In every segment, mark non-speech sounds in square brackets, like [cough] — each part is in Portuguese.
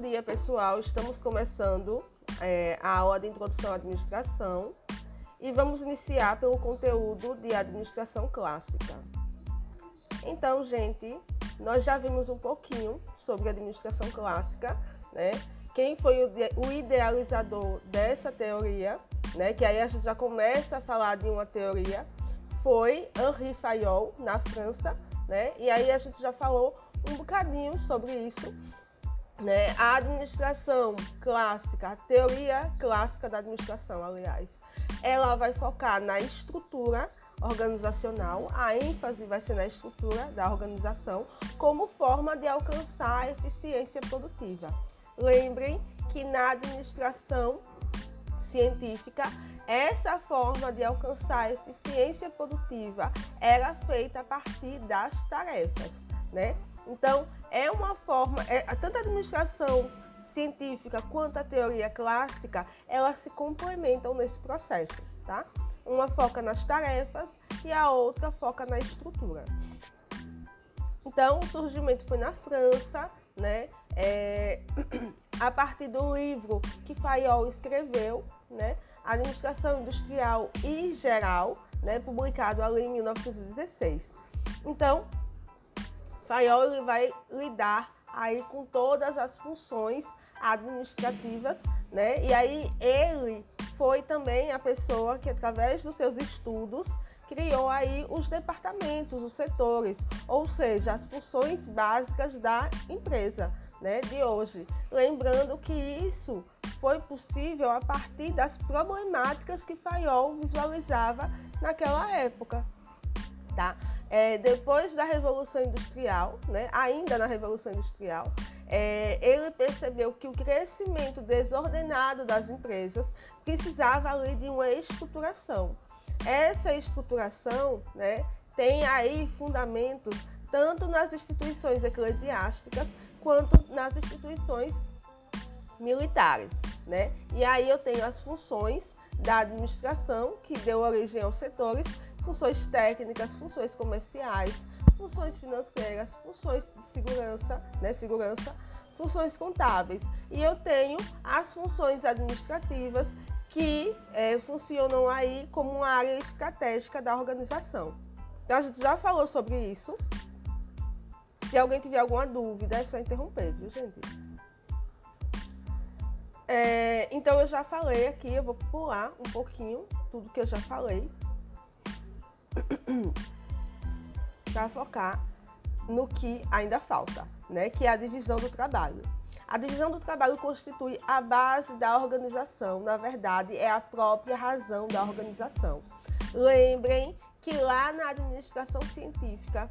Bom dia, pessoal. Estamos começando é, a aula de Introdução à Administração e vamos iniciar pelo conteúdo de Administração Clássica. Então, gente, nós já vimos um pouquinho sobre administração clássica, né? Quem foi o idealizador dessa teoria, né? Que aí a gente já começa a falar de uma teoria, foi Henri Fayol, na França, né? E aí a gente já falou um bocadinho sobre isso né? A administração clássica, a teoria clássica da administração, aliás, ela vai focar na estrutura organizacional, a ênfase vai ser na estrutura da organização como forma de alcançar a eficiência produtiva. Lembrem que na administração científica, essa forma de alcançar a eficiência produtiva era feita a partir das tarefas, né? Então, é uma forma, é, tanto a administração científica quanto a teoria clássica, elas se complementam nesse processo, tá? Uma foca nas tarefas e a outra foca na estrutura. Então, o surgimento foi na França, né? É, [clears throat] a partir do livro que Fayol escreveu, né? Administração Industrial e Geral, né? Publicado ali em 1916. Então, Fayol ele vai lidar aí com todas as funções administrativas, né? E aí ele foi também a pessoa que através dos seus estudos criou aí os departamentos, os setores, ou seja, as funções básicas da empresa, né, de hoje. Lembrando que isso foi possível a partir das problemáticas que Fayol visualizava naquela época, tá? É, depois da Revolução Industrial, né, ainda na Revolução Industrial, é, ele percebeu que o crescimento desordenado das empresas precisava ali de uma estruturação. Essa estruturação né, tem aí fundamentos tanto nas instituições eclesiásticas quanto nas instituições militares. Né? E aí eu tenho as funções da administração, que deu origem aos setores, funções técnicas, funções comerciais, funções financeiras, funções de segurança, né, segurança, funções contábeis. E eu tenho as funções administrativas que é, funcionam aí como uma área estratégica da organização. Então a gente já falou sobre isso. Se alguém tiver alguma dúvida, é só interromper, viu, gente? É, então eu já falei aqui, eu vou pular um pouquinho tudo que eu já falei [clears throat] para focar no que ainda falta, né? Que é a divisão do trabalho. A divisão do trabalho constitui a base da organização, na verdade, é a própria razão da organização. Lembrem que lá na administração científica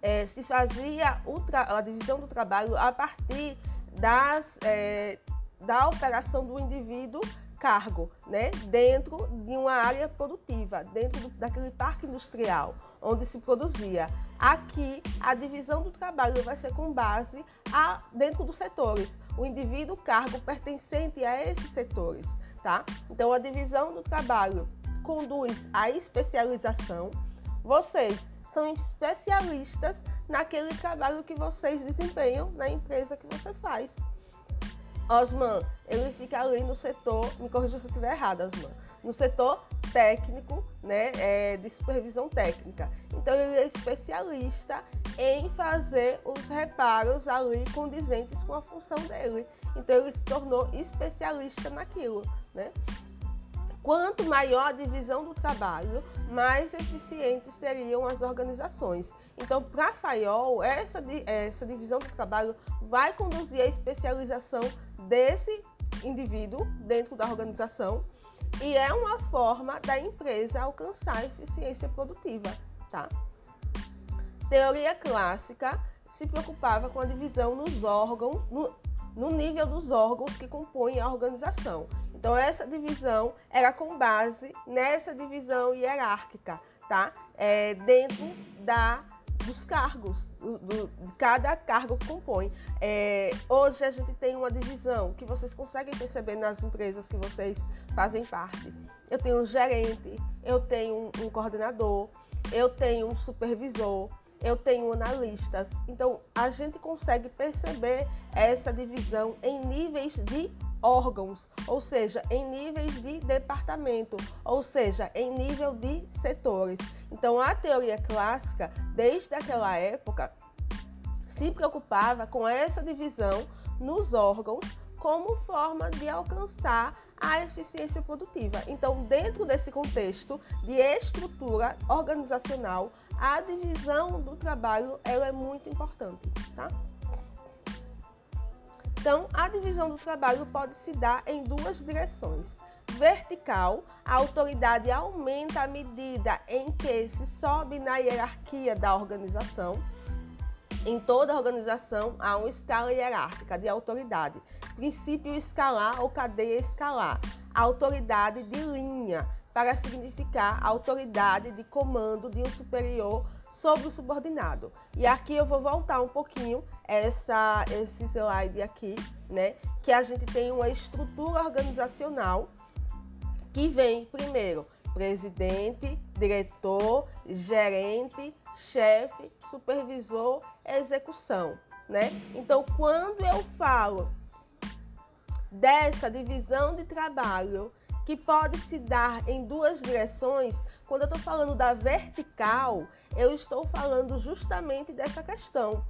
é, se fazia a divisão do trabalho a partir das, é, da operação do indivíduo cargo, né, dentro de uma área produtiva, dentro do, daquele parque industrial onde se produzia. Aqui, a divisão do trabalho vai ser com base a, dentro dos setores, o indivíduo cargo pertencente a esses setores, tá? Então, a divisão do trabalho conduz à especialização. Vocês são especialistas naquele trabalho que vocês desempenham na empresa que você faz. Osman, ele fica ali no setor, me corrija se eu estiver errado, Osman, no setor técnico, né, é, de supervisão técnica. Então ele é especialista em fazer os reparos ali condizentes com a função dele. Então ele se tornou especialista naquilo, né? Quanto maior a divisão do trabalho, mais eficientes seriam as organizações. Então, para Fayol, essa, essa divisão do trabalho vai conduzir à especialização desse indivíduo dentro da organização e é uma forma da empresa alcançar eficiência produtiva, tá? Teoria clássica se preocupava com a divisão nos órgãos, no, no nível dos órgãos que compõem a organização. Então essa divisão era com base nessa divisão hierárquica, tá? É, dentro da dos cargos, do, do, cada cargo que compõe. É, hoje a gente tem uma divisão que vocês conseguem perceber nas empresas que vocês fazem parte. Eu tenho um gerente, eu tenho um, um coordenador, eu tenho um supervisor, eu tenho analistas. Então, a gente consegue perceber essa divisão em níveis de órgãos, ou seja, em níveis de departamento, ou seja, em nível de setores. Então, a teoria clássica, desde aquela época, se preocupava com essa divisão nos órgãos como forma de alcançar a eficiência produtiva. Então, dentro desse contexto de estrutura organizacional, a divisão do trabalho ela é muito importante, tá? Então, a divisão do trabalho pode se dar em duas direções. Vertical, a autoridade aumenta à medida em que se sobe na hierarquia da organização. Em toda organização há uma escala hierárquica de autoridade, princípio escalar ou cadeia escalar, autoridade de linha, para significar autoridade de comando de um superior sobre o subordinado. E aqui eu vou voltar um pouquinho essa, esse slide aqui, né? Que a gente tem uma estrutura organizacional que vem primeiro presidente, diretor, gerente, chefe, supervisor, execução, né? Então, quando eu falo dessa divisão de trabalho que pode se dar em duas direções, quando eu estou falando da vertical, eu estou falando justamente dessa questão.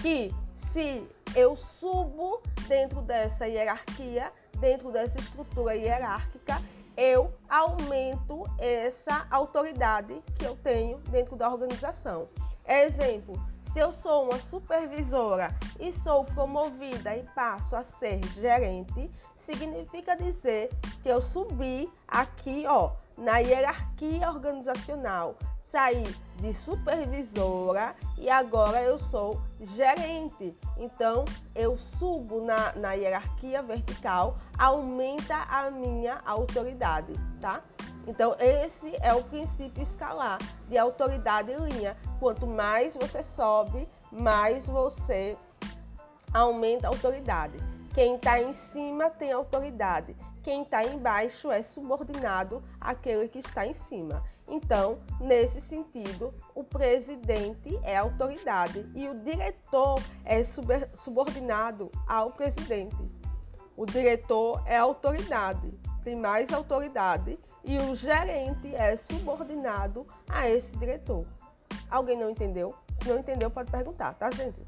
Que se eu subo dentro dessa hierarquia, dentro dessa estrutura hierárquica, eu aumento essa autoridade que eu tenho dentro da organização. Exemplo, se eu sou uma supervisora e sou promovida e passo a ser gerente, significa dizer que eu subi aqui, ó, na hierarquia organizacional. Saí de supervisora e agora eu sou gerente. Então, eu subo na, na hierarquia vertical, aumenta a minha autoridade, tá? Então, esse é o princípio escalar de autoridade em linha. Quanto mais você sobe, mais você aumenta a autoridade. Quem está em cima tem autoridade. Quem está embaixo é subordinado àquele que está em cima. Então, nesse sentido, o presidente é autoridade e o diretor é subordinado ao presidente. O diretor é autoridade, tem mais autoridade e o gerente é subordinado a esse diretor. Alguém não entendeu? Se não entendeu, pode perguntar, tá, gente?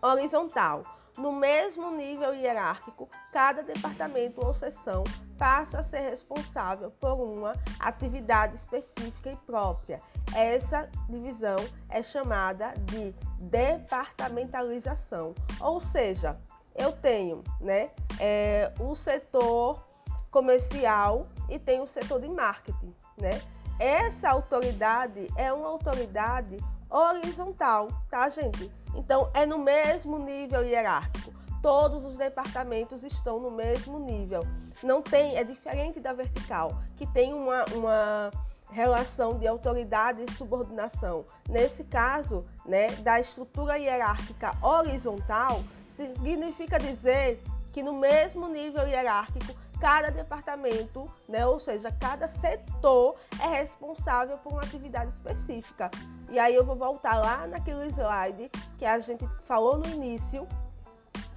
Horizontal. No mesmo nível hierárquico, cada departamento ou seção passa a ser responsável por uma atividade específica e própria. Essa divisão é chamada de departamentalização, ou seja, eu tenho né, é, o setor comercial e tem o setor de marketing. Né? Essa autoridade é uma autoridade horizontal, tá, gente? Então, é no mesmo nível hierárquico. Todos os departamentos estão no mesmo nível. Não tem, é diferente da vertical, que tem uma, uma relação de autoridade e subordinação. Nesse caso, né, da estrutura hierárquica horizontal, significa dizer que no mesmo nível hierárquico cada departamento, né, ou seja, cada setor é responsável por uma atividade específica. E aí eu vou voltar lá naquele slide que a gente falou no início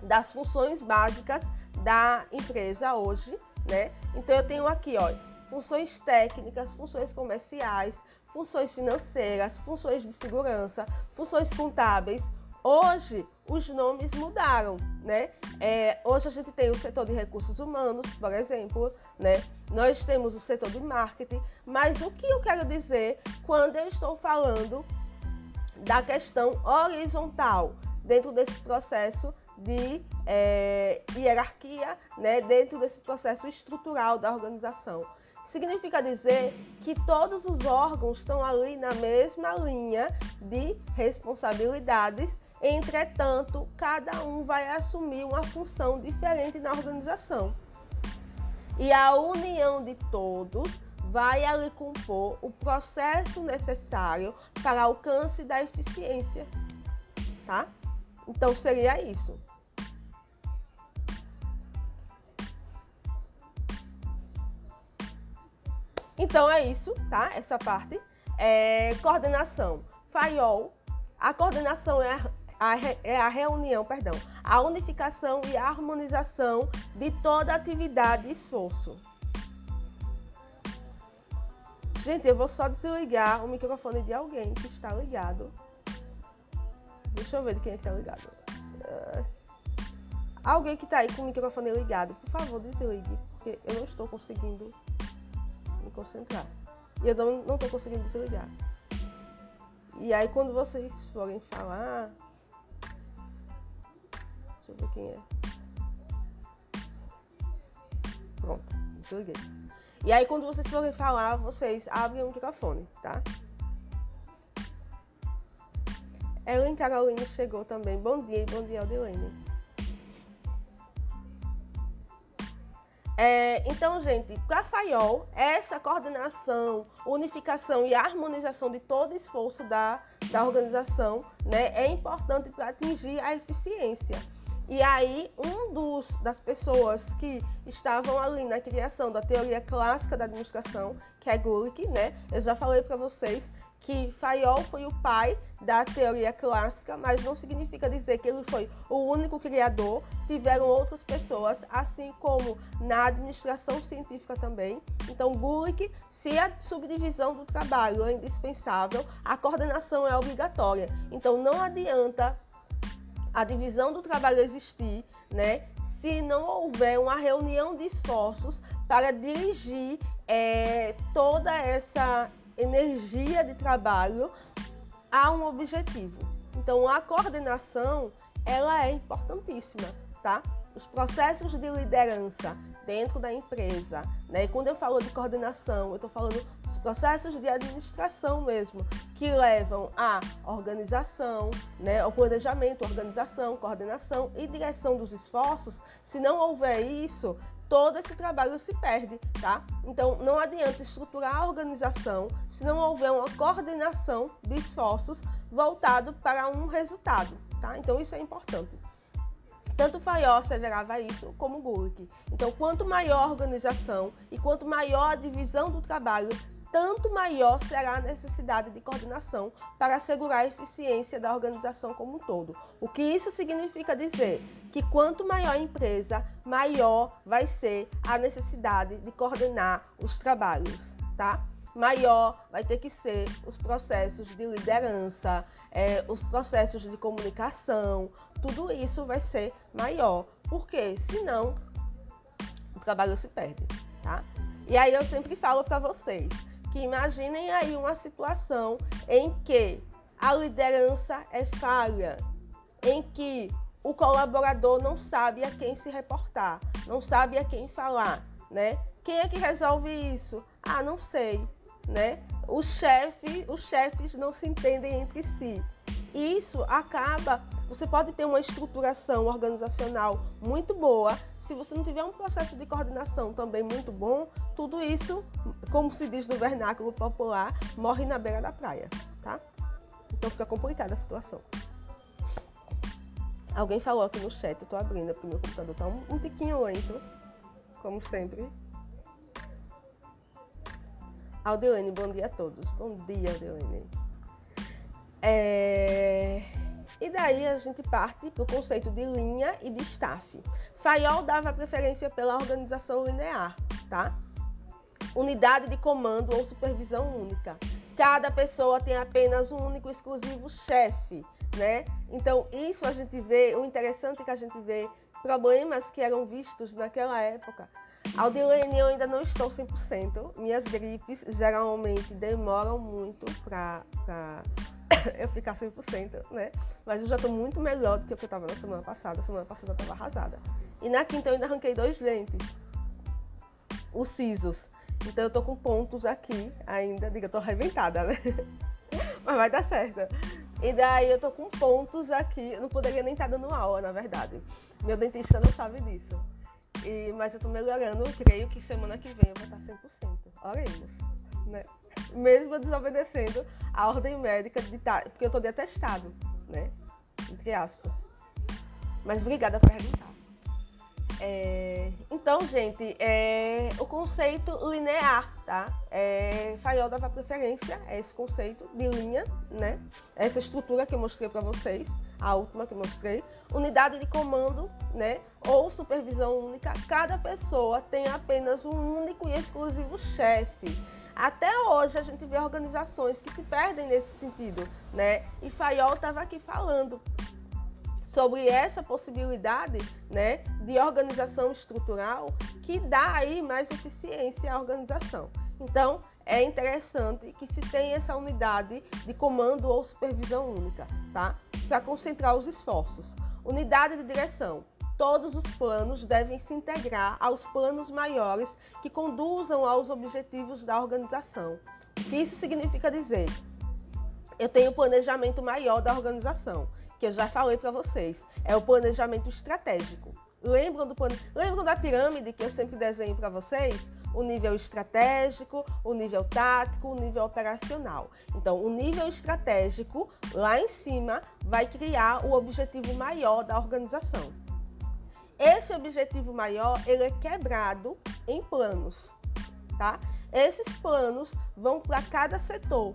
das funções básicas da empresa hoje, né? Então eu tenho aqui, ó, funções técnicas, funções comerciais, funções financeiras, funções de segurança, funções contábeis, Hoje os nomes mudaram, né? É, hoje a gente tem o setor de recursos humanos, por exemplo, né? Nós temos o setor de marketing, mas o que eu quero dizer quando eu estou falando da questão horizontal dentro desse processo de é, hierarquia, né? Dentro desse processo estrutural da organização? significa dizer que todos os órgãos estão ali na mesma linha de responsabilidades Entretanto, cada um vai assumir uma função diferente na organização. E a união de todos vai ali compor o processo necessário para alcance da eficiência, tá? Então seria isso. Então é isso, tá? Essa parte. É, coordenação FAIOL, a coordenação é a, é a reunião, perdão, a unificação e a harmonização de toda atividade e esforço. Gente, eu vou só desligar o microfone de alguém que está ligado. Deixa eu ver de quem é está ligado. Uh, alguém que está aí com o microfone ligado, por favor, desligue, porque eu não estou conseguindo me concentrar. E eu não estou conseguindo desligar. E aí, quando vocês forem falar. Ver quem é. Pronto, desliguei. E aí, quando vocês forem falar, vocês abrem o microfone, tá? Ellen Caroline chegou também. Bom dia, bom dia, Aldilene. É, então, gente, para a FAIOL, essa coordenação, unificação e harmonização de todo esforço da, da organização né, é importante para atingir a eficiência. E aí, um dos, das pessoas que estavam ali na criação da teoria clássica da administração, que é Gulick, né? Eu já falei para vocês que Fayol foi o pai da teoria clássica, mas não significa dizer que ele foi o único criador. Tiveram outras pessoas, assim como na administração científica também. Então, Gulick, se a subdivisão do trabalho é indispensável, a coordenação é obrigatória. Então, não adianta a divisão do trabalho existir, né? Se não houver uma reunião de esforços para dirigir é, toda essa energia de trabalho a um objetivo. Então, a coordenação ela é importantíssima, tá? Os processos de liderança dentro da empresa, né? E quando eu falo de coordenação, eu estou falando dos processos de administração mesmo, que levam à organização, né? O planejamento, organização, coordenação e direção dos esforços. Se não houver isso, todo esse trabalho se perde, tá? Então não adianta estruturar a organização se não houver uma coordenação de esforços voltado para um resultado, tá? Então isso é importante. Tanto Fayol asseverava isso como Gulick. Então, quanto maior a organização e quanto maior a divisão do trabalho, tanto maior será a necessidade de coordenação para assegurar a eficiência da organização como um todo. O que isso significa dizer? Que quanto maior a empresa, maior vai ser a necessidade de coordenar os trabalhos, tá? Maior vai ter que ser os processos de liderança, é, os processos de comunicação, tudo isso vai ser maior, porque senão o trabalho se perde, tá? E aí eu sempre falo para vocês, que imaginem aí uma situação em que a liderança é falha, em que o colaborador não sabe a quem se reportar, não sabe a quem falar, né? Quem é que resolve isso? Ah, não sei, né? Os chefes, os chefes não se entendem entre si. Isso acaba, você pode ter uma estruturação organizacional muito boa, se você não tiver um processo de coordenação também muito bom, tudo isso, como se diz no vernáculo popular, morre na beira da praia, tá? Então fica complicada a situação. Alguém falou aqui no chat, eu tô abrindo porque meu computador tá um, um tiquinho lento, como sempre. Aldeane, bom dia a todos. Bom dia, Aldeane. É... E daí a gente parte para o conceito de linha e de staff. Fayol dava preferência pela organização linear, tá? Unidade de comando ou supervisão única. Cada pessoa tem apenas um único exclusivo chefe, né? Então, isso a gente vê, o interessante é que a gente vê problemas que eram vistos naquela época. Aldilene, eu ainda não estou 100%. Minhas gripes geralmente demoram muito para [coughs] eu ficar 100%, né? Mas eu já estou muito melhor do que eu estava na semana passada. Semana passada eu estava arrasada. E na quinta eu ainda arranquei dois lentes. Os sisos. Então eu tô com pontos aqui ainda. Diga, eu tô arrebentada, né? [laughs] Mas vai dar certo. E daí eu tô com pontos aqui. Eu não poderia nem estar tá dando aula, na verdade. Meu dentista não sabe disso. E, mas eu tô melhorando. Creio que semana que vem eu vou estar 100%. Oremos, né? Mesmo desobedecendo a ordem médica de estar. Tá, porque eu tô de atestado, né? Entre aspas. Mas obrigada por perguntar. É, então, gente, é, o conceito linear, tá? É, Fayol dava preferência a esse conceito de linha, né? Essa estrutura que eu mostrei para vocês, a última que eu mostrei. Unidade de comando, né? Ou supervisão única. Cada pessoa tem apenas um único e exclusivo chefe. Até hoje a gente vê organizações que se perdem nesse sentido, né? E Fayol estava aqui falando sobre essa possibilidade né, de organização estrutural que dá aí mais eficiência à organização. Então, é interessante que se tenha essa unidade de comando ou supervisão única, tá? Para concentrar os esforços. Unidade de direção. Todos os planos devem se integrar aos planos maiores que conduzam aos objetivos da organização. O que isso significa dizer? Eu tenho planejamento maior da organização que eu já falei para vocês, é o planejamento estratégico. Lembram, do, lembram da pirâmide que eu sempre desenho para vocês? O nível estratégico, o nível tático, o nível operacional. Então, o nível estratégico, lá em cima, vai criar o objetivo maior da organização. Esse objetivo maior, ele é quebrado em planos, tá? Esses planos vão para cada setor.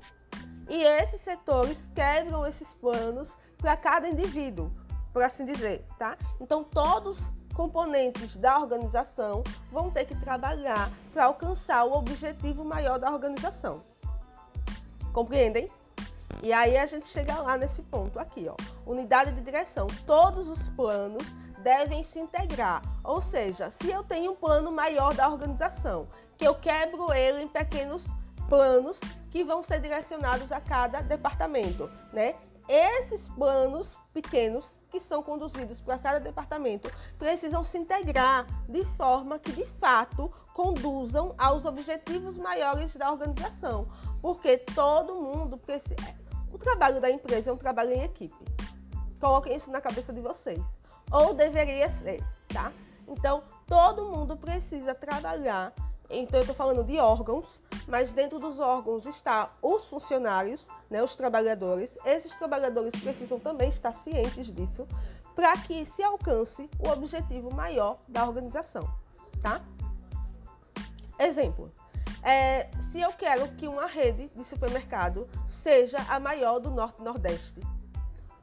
E esses setores quebram esses planos para cada indivíduo, por assim dizer, tá? Então todos os componentes da organização vão ter que trabalhar para alcançar o objetivo maior da organização. Compreendem? E aí a gente chega lá nesse ponto aqui, ó. Unidade de direção. Todos os planos devem se integrar. Ou seja, se eu tenho um plano maior da organização, que eu quebro ele em pequenos planos que vão ser direcionados a cada departamento, né? Esses planos pequenos que são conduzidos para cada departamento precisam se integrar de forma que de fato conduzam aos objetivos maiores da organização, porque todo mundo precisa. O trabalho da empresa é um trabalho em equipe. Coloquem isso na cabeça de vocês. Ou deveria ser, tá? Então, todo mundo precisa trabalhar então, eu estou falando de órgãos, mas dentro dos órgãos está os funcionários, né, os trabalhadores. Esses trabalhadores precisam também estar cientes disso para que se alcance o objetivo maior da organização, tá? Exemplo. É, se eu quero que uma rede de supermercado seja a maior do Norte e Nordeste,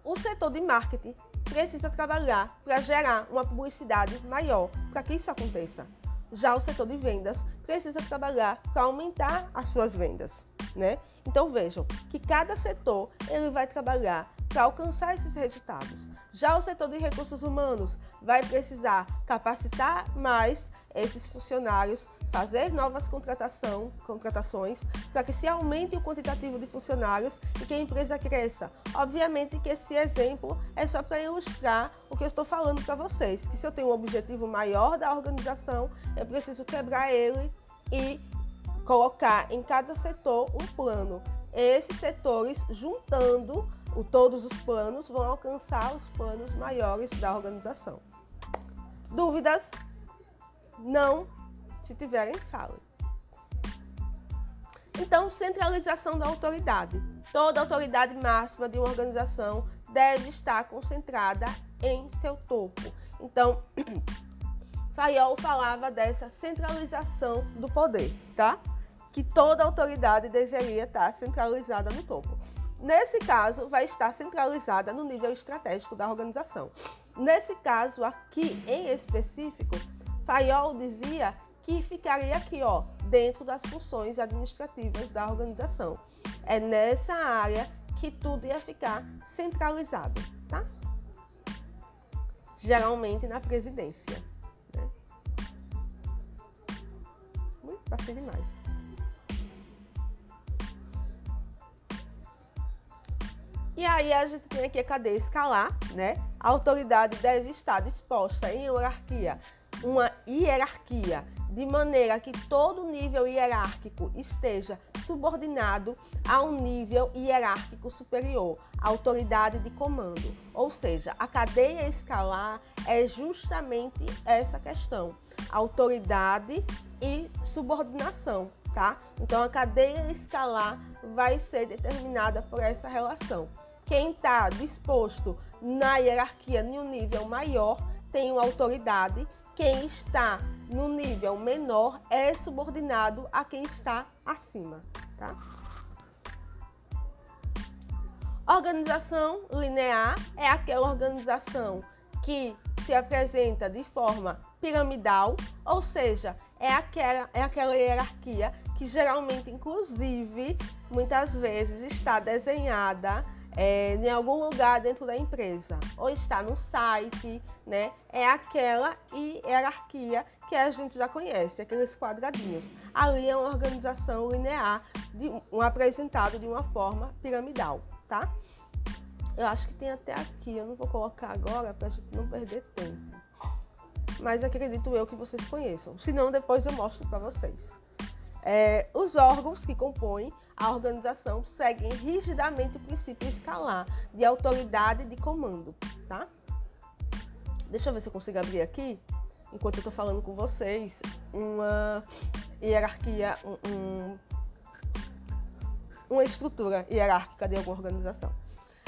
o setor de marketing precisa trabalhar para gerar uma publicidade maior para que isso aconteça. Já o setor de vendas precisa trabalhar para aumentar as suas vendas, né? Então vejam que cada setor ele vai trabalhar para alcançar esses resultados. Já o setor de recursos humanos vai precisar capacitar mais esses funcionários fazer novas contratação, contratações para que se aumente o quantitativo de funcionários e que a empresa cresça. Obviamente que esse exemplo é só para ilustrar o que eu estou falando para vocês, que se eu tenho um objetivo maior da organização, eu preciso quebrar ele e colocar em cada setor um plano. Esses setores, juntando o, todos os planos, vão alcançar os planos maiores da organização. Dúvidas? Não se tiverem, falem. Então, centralização da autoridade. Toda autoridade máxima de uma organização deve estar concentrada em seu topo. Então, [clears throat] Fayol falava dessa centralização do poder, tá? Que toda autoridade deveria estar centralizada no topo. Nesse caso, vai estar centralizada no nível estratégico da organização. Nesse caso aqui em específico, Fayol dizia que ficaria aqui, ó, dentro das funções administrativas da organização. É nessa área que tudo ia ficar centralizado, tá? Geralmente na presidência. Né? Ui, passei demais. E aí a gente tem aqui a cadeia escalar, né? A autoridade deve estar disposta em hierarquia, uma hierarquia de maneira que todo nível hierárquico esteja subordinado a um nível hierárquico superior, autoridade de comando. Ou seja, a cadeia escalar é justamente essa questão: autoridade e subordinação, tá? Então a cadeia escalar vai ser determinada por essa relação. Quem está disposto na hierarquia em um nível maior tem uma autoridade quem está no nível menor é subordinado a quem está acima, tá? Organização linear é aquela organização que se apresenta de forma piramidal, ou seja, é aquela, é aquela hierarquia que geralmente, inclusive, muitas vezes está desenhada é, em algum lugar dentro da empresa, ou está no site, né? É aquela hierarquia que a gente já conhece, aqueles quadradinhos. Ali é uma organização linear, de, um apresentado de uma forma piramidal, tá? Eu acho que tem até aqui, eu não vou colocar agora para a gente não perder tempo. Mas acredito eu que vocês conheçam. Se não, depois eu mostro para vocês. É, os órgãos que compõem a organização seguem rigidamente o princípio escalar de autoridade de comando, tá? Deixa eu ver se eu consigo abrir aqui, enquanto eu estou falando com vocês, uma hierarquia, um, um, uma estrutura hierárquica de alguma organização.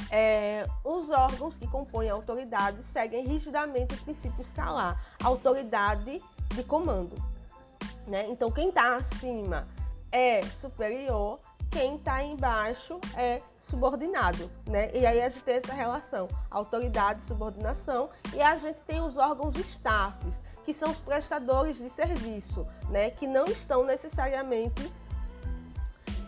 É, os órgãos que compõem a autoridade seguem rigidamente o princípio escalar, autoridade de comando. Né? Então, quem está acima é superior, quem está embaixo é subordinado, né? E aí a gente tem essa relação, autoridade, subordinação, e a gente tem os órgãos staffs, que são os prestadores de serviço, né? Que não estão necessariamente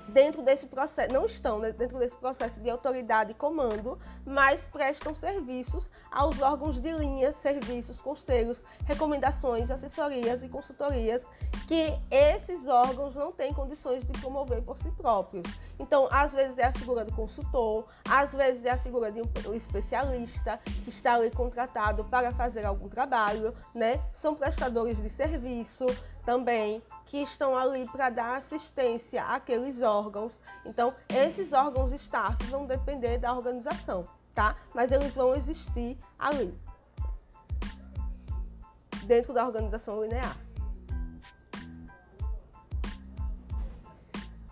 dentro desse processo, não estão né, dentro desse processo de autoridade e comando, mas prestam serviços aos órgãos de linha, serviços, conselhos, recomendações, assessorias e consultorias que esses órgãos não têm condições de promover por si próprios. Então, às vezes é a figura do consultor, às vezes é a figura de um especialista que está ali contratado para fazer algum trabalho, né? São prestadores de serviço também que estão ali para dar assistência àqueles órgãos. Então, esses órgãos staff vão depender da organização, tá? Mas eles vão existir ali, dentro da organização linear.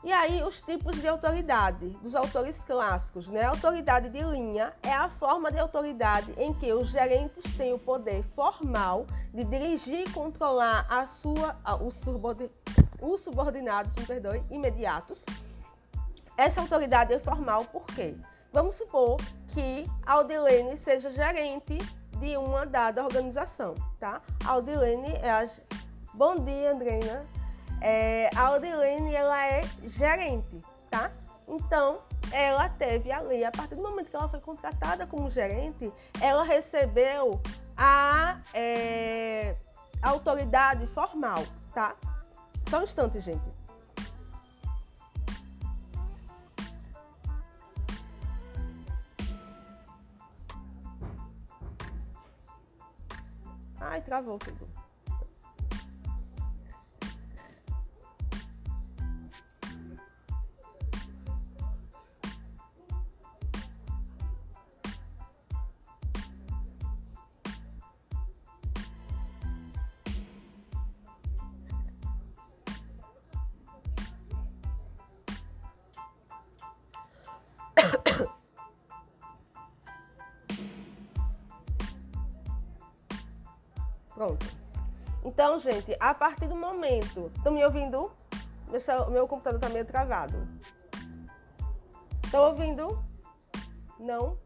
E aí, os tipos de autoridade dos autores clássicos. Né? A autoridade de linha é a forma de autoridade em que os gerentes têm o poder formal de dirigir e controlar a sua, os, os subordinados me perdoe, imediatos. Essa autoridade é formal por quê? Vamos supor que a Aldilene seja gerente de uma dada organização, tá? A Aldilene é a... Bom dia, Andreina. É, a Odilene, ela é gerente, tá? Então, ela teve ali, a partir do momento que ela foi contratada como gerente, ela recebeu a, é, autoridade formal, tá? Só um instante, gente. Ai, travou tudo. Então, gente, a partir do momento. Estão me ouvindo? Meu, meu computador está meio travado. Estão ouvindo? Não?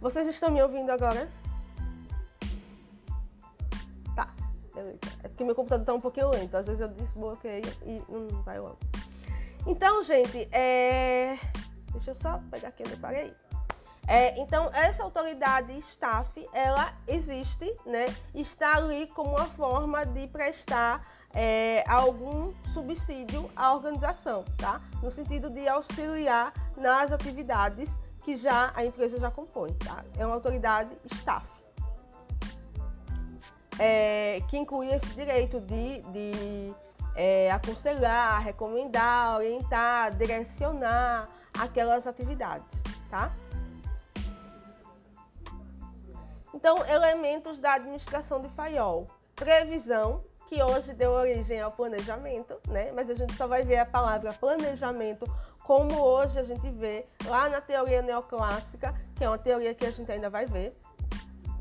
Vocês estão me ouvindo agora? Tá, beleza. É porque meu computador está um pouquinho lento. Às vezes eu desbloqueio e não vai logo. Então, gente, é... deixa eu só pegar aqui onde eu parei. É, então, essa autoridade staff, ela existe, né? Está ali como uma forma de prestar é, algum subsídio à organização, tá? No sentido de auxiliar nas atividades que já a empresa já compõe, tá? É uma autoridade staff. É, que inclui esse direito de, de é, aconselhar, recomendar, orientar, direcionar aquelas atividades, tá? Então, elementos da administração de FAIOL. Previsão, que hoje deu origem ao planejamento, né? Mas a gente só vai ver a palavra planejamento como hoje a gente vê lá na teoria neoclássica, que é uma teoria que a gente ainda vai ver.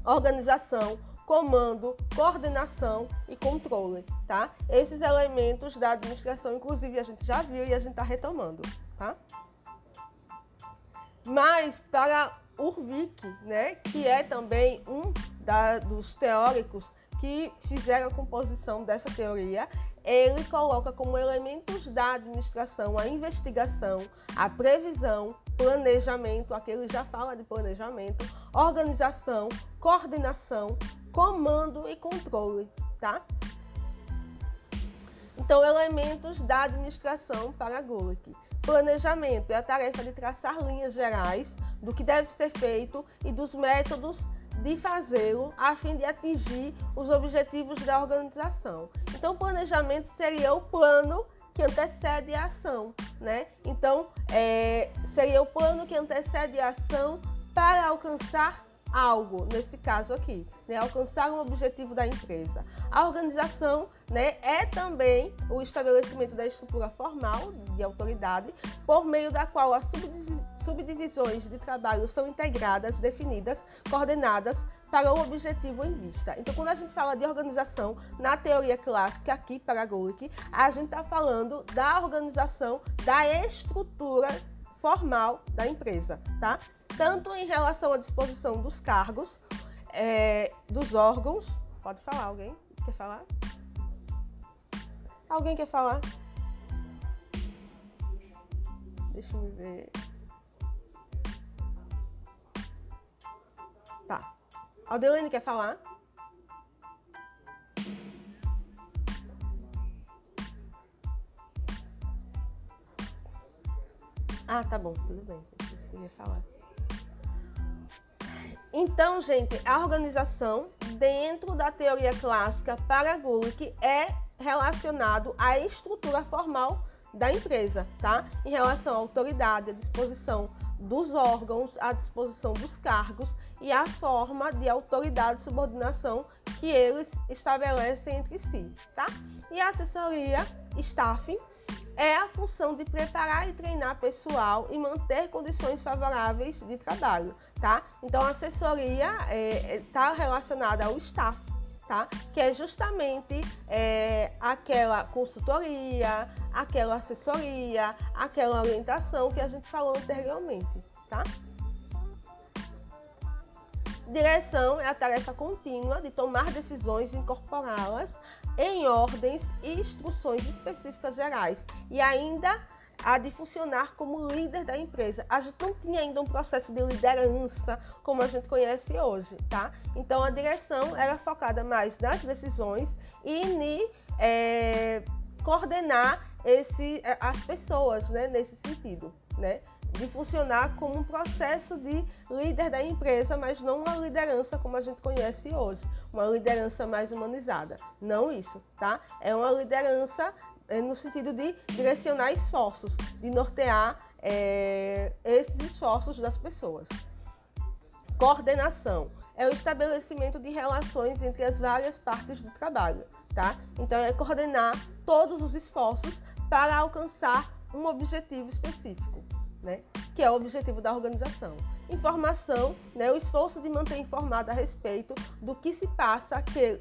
Organização, comando, coordenação e controle, tá? Esses elementos da administração, inclusive, a gente já viu e a gente está retomando, tá? Mas para Urvik, né, que é também um da, dos teóricos que fizeram a composição dessa teoria, ele coloca como elementos da administração a investigação, a previsão, planejamento, aqui ele já fala de planejamento, organização, coordenação, comando e controle, tá? Então, elementos da administração para Gulick. Planejamento é a tarefa de traçar linhas gerais do que deve ser feito e dos métodos de fazê-lo a fim de atingir os objetivos da organização. Então, o planejamento seria o plano que antecede a ação, né? Então, é, seria o plano que antecede a ação para alcançar algo, nesse caso aqui, né, alcançar um objetivo da empresa. A organização né, é também o estabelecimento da estrutura formal de autoridade, por meio da qual as subdivisões de trabalho são integradas, definidas, coordenadas para o objetivo em vista. Então, quando a gente fala de organização na teoria clássica, aqui para Gulick, a gente está falando da organização da estrutura formal da empresa, tá? Tanto em relação à disposição dos cargos, é, dos órgãos. Pode falar, alguém quer falar? Alguém quer falar? Deixa eu ver. Aldeone quer falar? Ah, tá bom, tudo bem. Eu falar. Então, gente, a organização dentro da teoria clássica para Gulick é relacionado à estrutura formal da empresa, tá? Em relação à autoridade, à disposição dos órgãos, à disposição dos cargos e à forma de autoridade e subordinação que eles estabelecem entre si, tá? E a assessoria, staffing, é a função de preparar e treinar pessoal e manter condições favoráveis de trabalho, tá? Então, a assessoria está é, é tá relacionada ao staff, tá? Que é justamente é, aquela consultoria, aquela assessoria, aquela orientação que a gente falou anteriormente, tá? Direção é a tarefa contínua de tomar decisões e incorporá-las em ordens e instruções específicas gerais e ainda a de funcionar como líder da empresa. A gente não tinha ainda um processo de liderança como a gente conhece hoje, tá? Então a direção era focada mais nas decisões e em é, coordenar esse, as pessoas, né, nesse sentido, né? de funcionar como um processo de líder da empresa, mas não uma liderança como a gente conhece hoje, uma liderança mais humanizada. Não isso, tá? É uma liderança é, no sentido de direcionar esforços, de nortear é, esses esforços das pessoas. Coordenação é o estabelecimento de relações entre as várias partes do trabalho, tá? Então é coordenar todos os esforços para alcançar um objetivo específico né? que é o objetivo da organização. Informação, né? o esforço de manter informado a respeito do que se passa, aquele,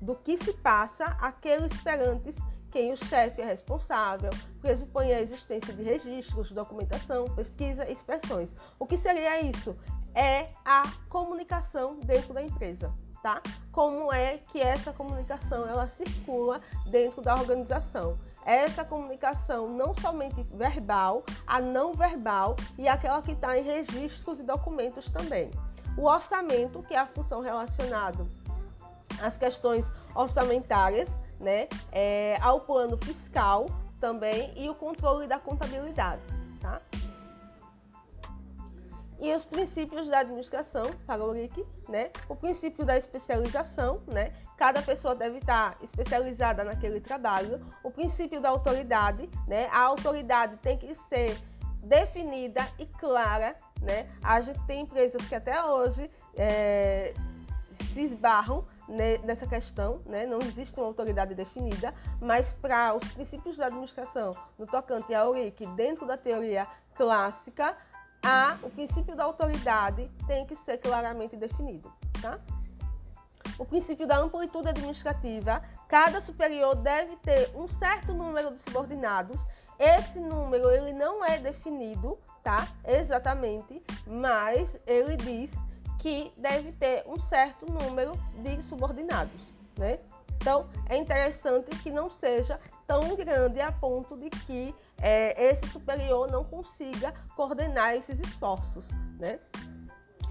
do que se passa aqueles perantes quem o chefe é responsável, pressupõe a existência de registros, documentação, pesquisa e expressões. O que seria isso? É a comunicação dentro da empresa, tá? Como é que essa comunicação ela circula dentro da organização? essa comunicação não somente verbal, a não verbal e aquela que está em registros e documentos também. O orçamento, que é a função relacionada às questões orçamentárias, né, é, ao plano fiscal também e o controle da contabilidade. Tá? e os princípios da administração para o RIC, né? O princípio da especialização, né? Cada pessoa deve estar especializada naquele trabalho. O princípio da autoridade, né? A autoridade tem que ser definida e clara, né? A gente tem empresas que até hoje é, se esbarram nessa questão, né? não existe uma autoridade definida, mas para os princípios da administração, no tocante à ORIC, dentro da teoria clássica, a, o princípio da autoridade tem que ser claramente definido. Tá? O princípio da amplitude administrativa, cada superior deve ter um certo número de subordinados. Esse número ele não é definido, tá? Exatamente, mas ele diz que deve ter um certo número de subordinados, né? Então, é interessante que não seja tão grande a ponto de que é, esse superior não consiga coordenar esses esforços, né?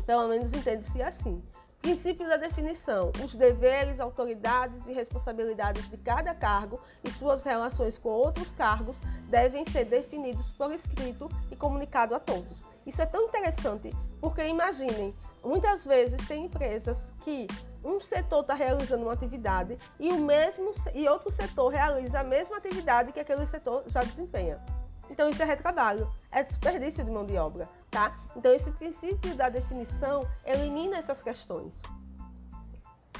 Pelo menos entende-se assim. Princípio da definição: os deveres, autoridades e responsabilidades de cada cargo e suas relações com outros cargos devem ser definidos por escrito e comunicado a todos. Isso é tão interessante porque imaginem, Muitas vezes tem empresas que um setor está realizando uma atividade e o mesmo e outro setor realiza a mesma atividade que aquele setor já desempenha. Então isso é retrabalho, é desperdício de mão de obra, tá? Então esse princípio da definição elimina essas questões.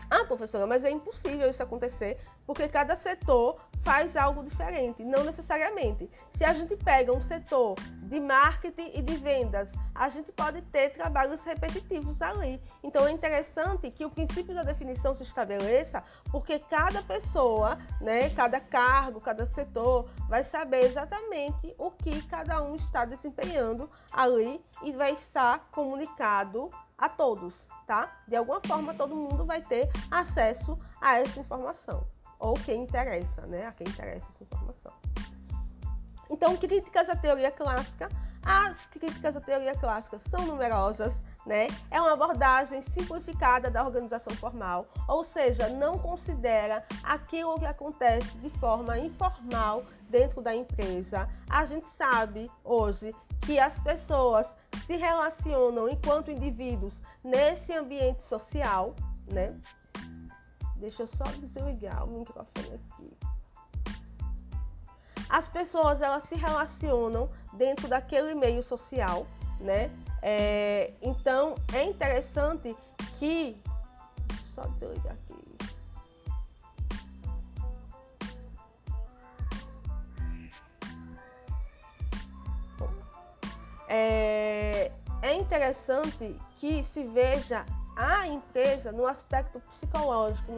Ah, professora, mas é impossível isso acontecer porque cada setor faz algo diferente, não necessariamente. Se a gente pega um setor de marketing e de vendas, a gente pode ter trabalhos repetitivos ali. Então é interessante que o princípio da definição se estabeleça, porque cada pessoa, né, cada cargo, cada setor vai saber exatamente o que cada um está desempenhando ali e vai estar comunicado a todos, tá? De alguma forma todo mundo vai ter acesso a essa informação ou quem interessa, né? A quem interessa essa informação. Então, críticas à teoria clássica. As críticas à teoria clássica são numerosas, né? É uma abordagem simplificada da organização formal, ou seja, não considera aquilo que acontece de forma informal dentro da empresa. A gente sabe hoje que as pessoas se relacionam enquanto indivíduos nesse ambiente social, né? Deixa eu só desligar o microfone aqui. As pessoas elas se relacionam dentro daquele meio social, né? É, então é interessante que só desligar aqui. É, é interessante que se veja a empresa no aspecto psicológico,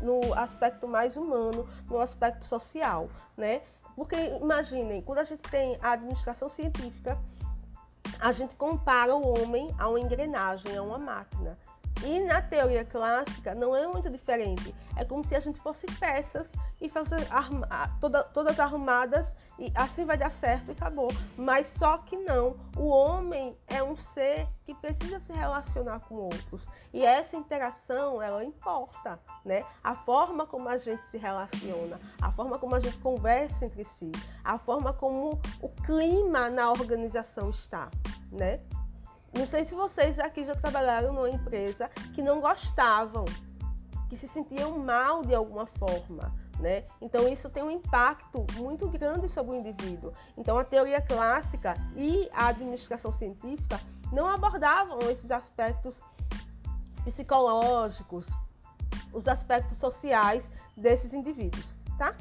no, aspecto mais humano, no aspecto social, né? Porque imaginem, quando a gente tem a administração científica, a gente compara o homem a uma engrenagem, a uma máquina. E na teoria clássica não é muito diferente. É como se a gente fosse peças e fosse arma, toda, todas arrumadas e assim vai dar certo e acabou. Mas só que não. O homem é um ser que precisa se relacionar com outros. E essa interação, ela importa, né? A forma como a gente se relaciona, a forma como a gente conversa entre si, a forma como o clima na organização está, né? Não sei se vocês aqui já trabalharam numa empresa que não gostavam, que se sentiam mal de alguma forma. Né? Então isso tem um impacto muito grande sobre o indivíduo. Então a teoria clássica e a administração científica não abordavam esses aspectos psicológicos, os aspectos sociais desses indivíduos, tá?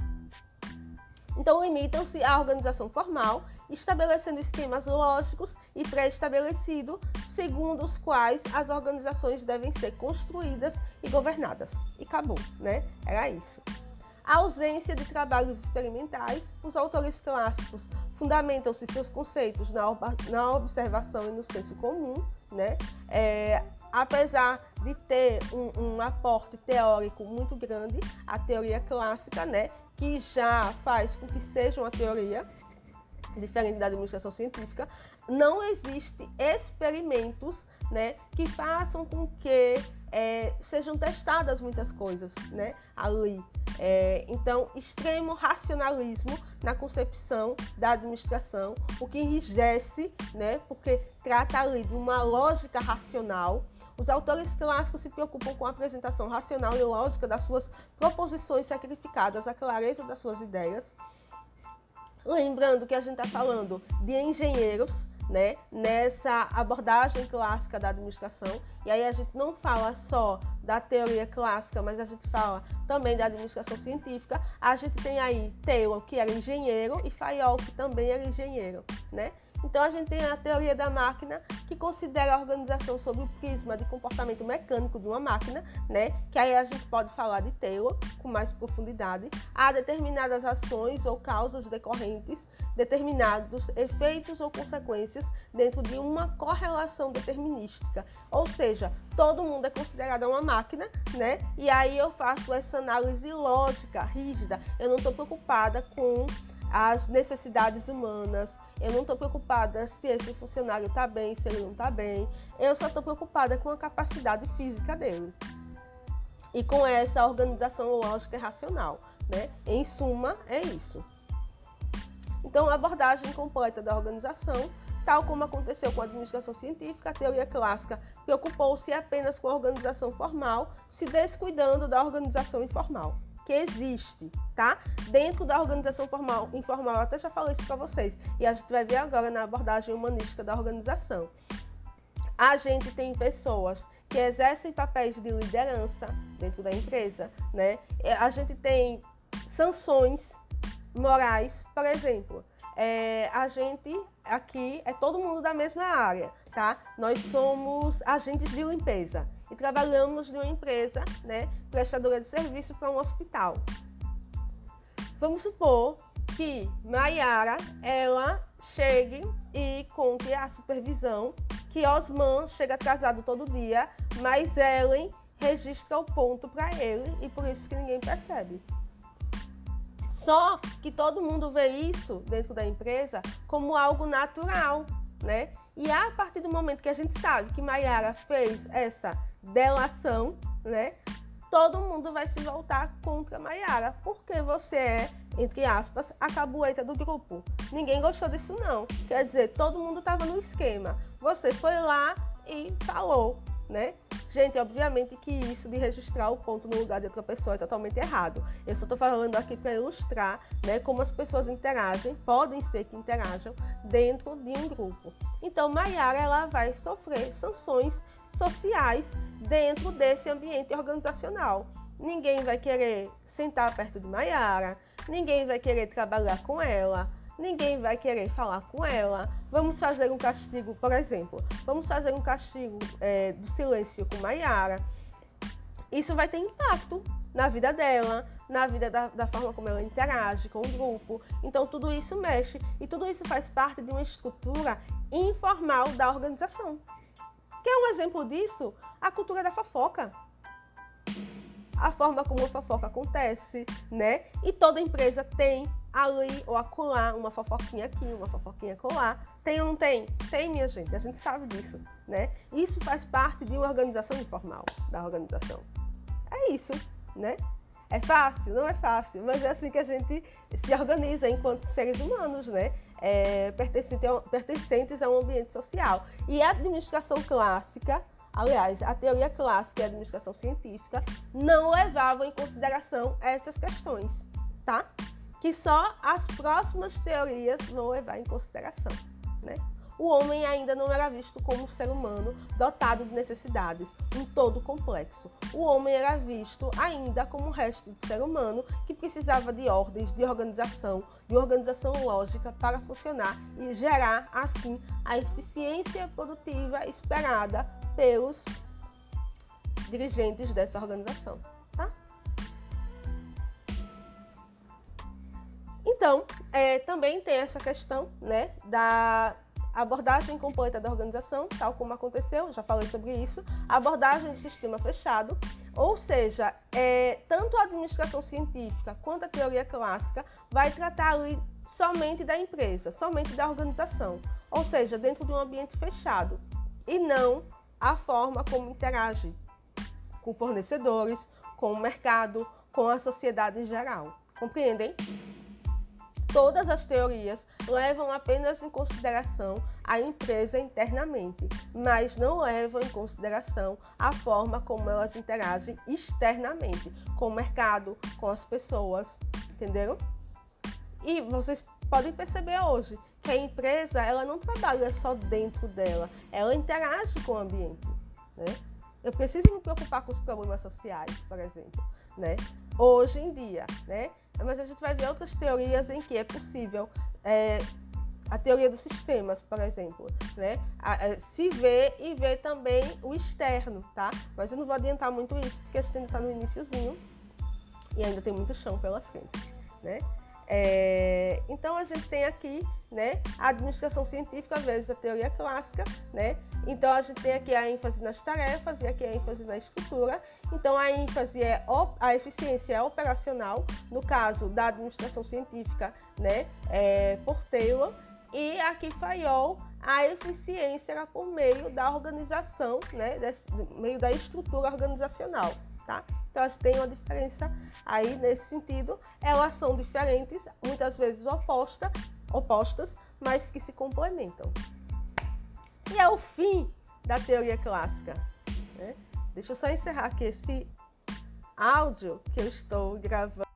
Então limitam-se à organização formal estabelecendo esquemas lógicos e pré-estabelecidos, segundo os quais as organizações devem ser construídas e governadas. E acabou, né? Era isso. A ausência de trabalhos experimentais, os autores clássicos fundamentam-se seus conceitos na, na, observação e no senso comum, né? É, apesar de ter um, um, aporte teórico muito grande, a teoria clássica, né, que já faz com que seja uma teoria, diferente da administração científica, não existe experimentos né, que façam com que é, sejam testadas muitas coisas né, ali. É, então, extremo racionalismo na concepção da administração, o que enrijece, né, porque trata ali de uma lógica racional. Os autores clássicos se preocupam com a apresentação racional e lógica das suas proposições sacrificadas, a clareza das suas ideias Lembrando que a gente está falando de engenheiros, né, nessa abordagem clássica da administração, E aí a gente não fala só da teoria clássica, mas a gente fala também da administração científica. A gente tem aí Taylor, que era engenheiro, e Fayol, que também era engenheiro, né? Então a gente tem a teoria da máquina que considera a organização sob o prisma de comportamento mecânico de uma máquina, né? Que aí a gente pode falar de Taylor com mais profundidade. Há determinadas ações ou causas decorrentes, determinados efeitos ou consequências dentro de uma correlação determinística. Ou seja, todo mundo é considerado uma máquina, né? E aí eu faço essa análise lógica, rígida. Eu não estou preocupada com as necessidades humanas. Eu não estou preocupada se esse funcionário está bem, se ele não está bem. Eu só estou preocupada com a capacidade física dele e com essa organização lógica e racional. Né? Em suma, é isso. Então, a abordagem completa da organização, tal como aconteceu com a administração científica, a teoria clássica preocupou-se apenas com a organização formal, se descuidando da organização informal que existe, tá? Dentro da organização formal, informal, eu até já falei isso para vocês. E a gente vai ver agora na abordagem humanística da organização. A gente tem pessoas que exercem papéis de liderança dentro da empresa, né? É, a gente tem sanções morais, por exemplo, é, a gente aqui é todo mundo da mesma área, tá? Nós somos agentes de limpeza e trabalhamos numa empresa, né, prestadora de serviço para um hospital. Vamos supor que Maiara ela chegue e conte a supervisão que Osman chega atrasado todo dia, mas Ellen registra o ponto para ele e por isso que ninguém percebe. Só que todo mundo vê isso dentro da empresa como algo natural, né? E a partir do momento que a gente sabe que Maiara fez essa delação, né? Todo mundo vai se voltar contra Maiara, porque você é, entre aspas, a cabueta do grupo. Ninguém gostou disso não. Quer dizer, todo mundo estava no esquema. Você foi lá e falou, né? Gente, obviamente que isso de registrar o ponto no lugar de outra pessoa é totalmente errado. Eu só estou falando aqui para ilustrar né, como as pessoas interagem, podem ser que interajam dentro de um grupo. Então, Maiara ela vai sofrer sanções sociais dentro desse ambiente organizacional. Ninguém vai querer sentar perto de Maiara, ninguém vai querer trabalhar com ela, ninguém vai querer falar com ela. Vamos fazer um castigo, por exemplo, vamos fazer um castigo é, do silêncio com Maiara. Isso vai ter impacto na vida dela, na vida da, da, forma como ela interage com o grupo. Então, tudo isso mexe e tudo isso faz parte de uma estrutura informal da organização. Quer um exemplo disso? A cultura da fofoca. A forma como a fofoca acontece, né? E toda empresa tem ali ou acolá uma fofoquinha aqui, uma fofoquinha acolá. Tem ou não tem? Tem, minha gente. A gente sabe disso, né? Isso faz parte de uma organização informal da organização. É isso, né? É fácil? Não é fácil, mas é assim que a gente se organiza enquanto seres humanos, né? É, pertencentes a um ambiente social. E a administração clássica, aliás, a teoria clássica e a administração científica não levavam em consideração essas questões, tá? Que só as próximas teorias vão levar em consideração, né? o homem ainda não era visto como um ser humano dotado de necessidades, um todo complexo. O homem era visto ainda como um resto de ser humano que precisava de ordens, de organização, de organização lógica para funcionar e gerar, assim, a eficiência produtiva esperada pelos dirigentes dessa organização. Então, é, também tem essa questão né, da abordagem completa da organização, tal como aconteceu, já falei sobre isso, abordagem de sistema fechado, ou seja, é, tanto a administração científica quanto a teoria clássica vai tratar ali somente da empresa, somente da organização, ou seja, dentro de um ambiente fechado, e não a forma como interage com fornecedores, com o mercado, com a sociedade em geral. Compreendem? Todas as teorias levam apenas em consideração a empresa internamente, mas não levam em consideração a forma como elas interagem externamente, com o mercado, com as pessoas, entenderam? E vocês podem perceber hoje que a empresa ela não trabalha só dentro dela, ela interage com o ambiente. Né? Eu preciso me preocupar com os problemas sociais, por exemplo, né? Hoje em dia, né? Mas a gente vai ver outras teorias em que é possível é, a teoria dos sistemas, por exemplo, né? Se vê e vê também o externo, tá? Mas eu não vou adiantar muito isso, porque a gente ainda está no iníciozinho e ainda tem muito chão pela frente, né? É, então a gente tem aqui né, a administração científica vezes a teoria clássica, né? Então a gente tem aqui a ênfase nas tarefas e aqui a ênfase na estrutura. Então a ênfase é a eficiência é operacional, no caso da administração científica, né, é, por Taylor, e aqui Fayol a eficiência era por meio da organização, né, meio da estrutura organizacional, tá? Então, elas têm uma diferença aí nesse sentido. Elas são diferentes, muitas vezes oposta, opostas, mas que se complementam. E é o fim da teoria clássica. Né? Deixa eu só encerrar aqui esse áudio que eu estou gravando.